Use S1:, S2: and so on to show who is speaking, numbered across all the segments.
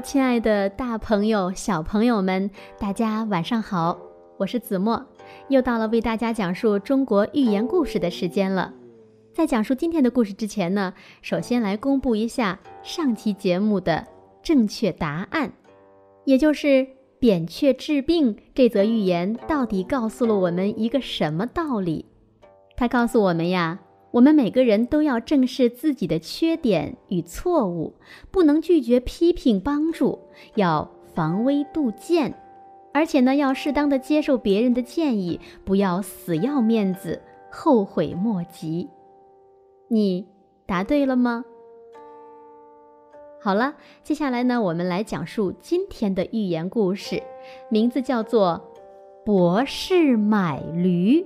S1: 亲爱的大朋友、小朋友们，大家晚上好！我是子墨，又到了为大家讲述中国寓言故事的时间了。在讲述今天的故事之前呢，首先来公布一下上期节目的正确答案，也就是扁鹊治病这则寓言到底告诉了我们一个什么道理？它告诉我们呀。我们每个人都要正视自己的缺点与错误，不能拒绝批评帮助，要防微杜渐，而且呢，要适当的接受别人的建议，不要死要面子，后悔莫及。你答对了吗？好了，接下来呢，我们来讲述今天的寓言故事，名字叫做《博士买驴》。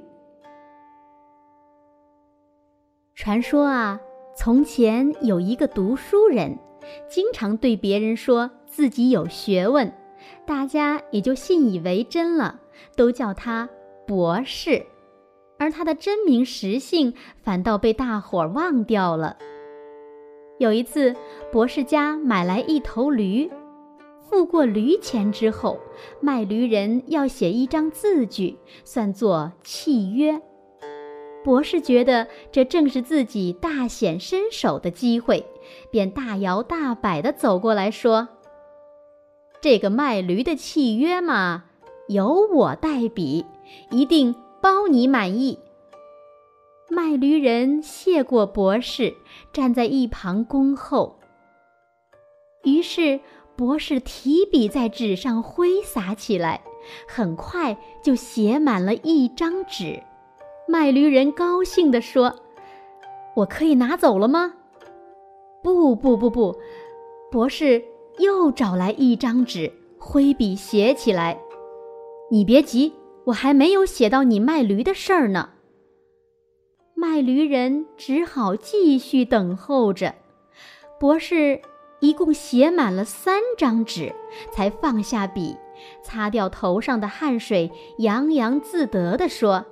S1: 传说啊，从前有一个读书人，经常对别人说自己有学问，大家也就信以为真了，都叫他博士。而他的真名实姓反倒被大伙儿忘掉了。有一次，博士家买来一头驴，付过驴钱之后，卖驴人要写一张字据，算作契约。博士觉得这正是自己大显身手的机会，便大摇大摆地走过来说：“这个卖驴的契约嘛，由我代笔，一定包你满意。”卖驴人谢过博士，站在一旁恭候。于是博士提笔在纸上挥洒起来，很快就写满了一张纸。卖驴人高兴地说：“我可以拿走了吗？”“不不不不！”博士又找来一张纸，挥笔写起来。“你别急，我还没有写到你卖驴的事儿呢。”卖驴人只好继续等候着。博士一共写满了三张纸，才放下笔，擦掉头上的汗水，洋洋自得地说。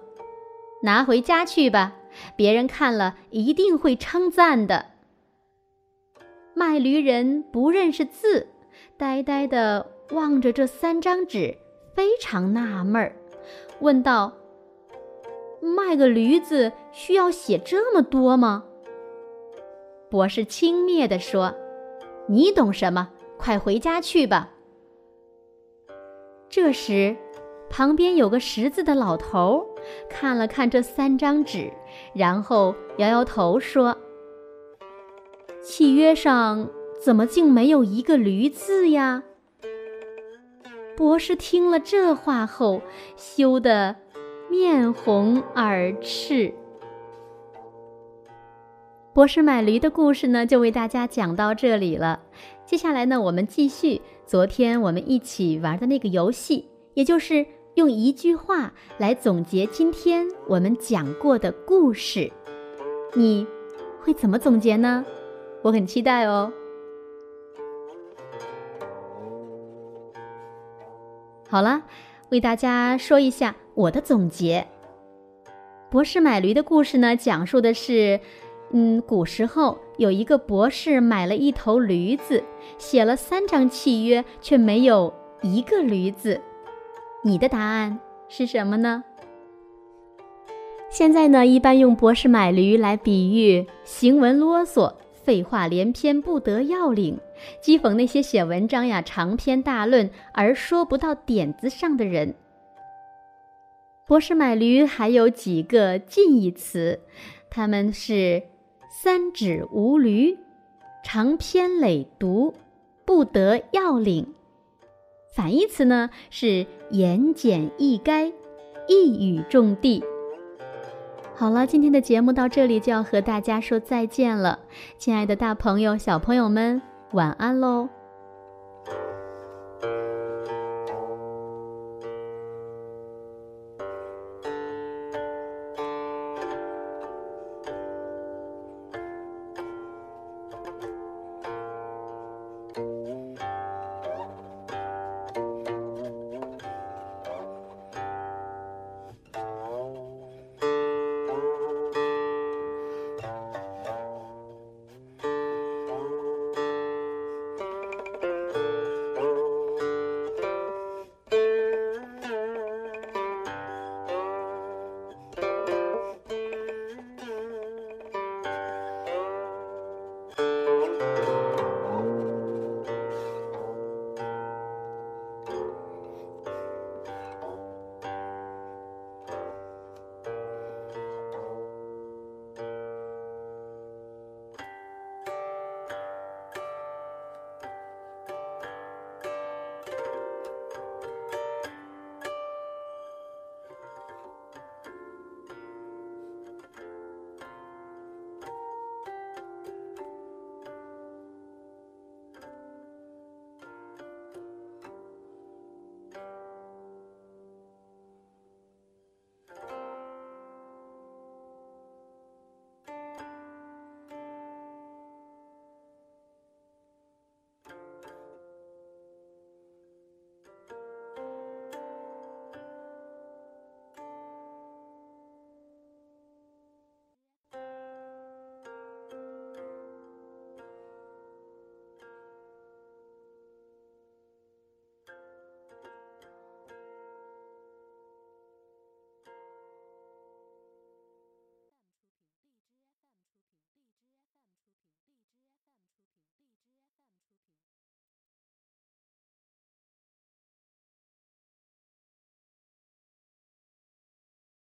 S1: 拿回家去吧，别人看了一定会称赞的。卖驴人不认识字，呆呆地望着这三张纸，非常纳闷儿，问道：“卖个驴子需要写这么多吗？”博士轻蔑地说：“你懂什么？快回家去吧。”这时。旁边有个识字的老头，看了看这三张纸，然后摇摇头说：“契约上怎么竟没有一个‘驴’字呀？”博士听了这话后，羞得面红耳赤。博士买驴的故事呢，就为大家讲到这里了。接下来呢，我们继续昨天我们一起玩的那个游戏，也就是。用一句话来总结今天我们讲过的故事，你会怎么总结呢？我很期待哦。好了，为大家说一下我的总结。博士买驴的故事呢，讲述的是，嗯，古时候有一个博士买了一头驴子，写了三张契约，却没有一个驴子。你的答案是什么呢？现在呢，一般用“博士买驴”来比喻行文啰嗦、废话连篇、不得要领，讥讽那些写文章呀长篇大论而说不到点子上的人。“博士买驴”还有几个近义词，他们是“三指无驴”、“长篇累牍”、“不得要领”。反义词呢是言简意赅，一语中的。好了，今天的节目到这里就要和大家说再见了，亲爱的大朋友、小朋友们，晚安喽。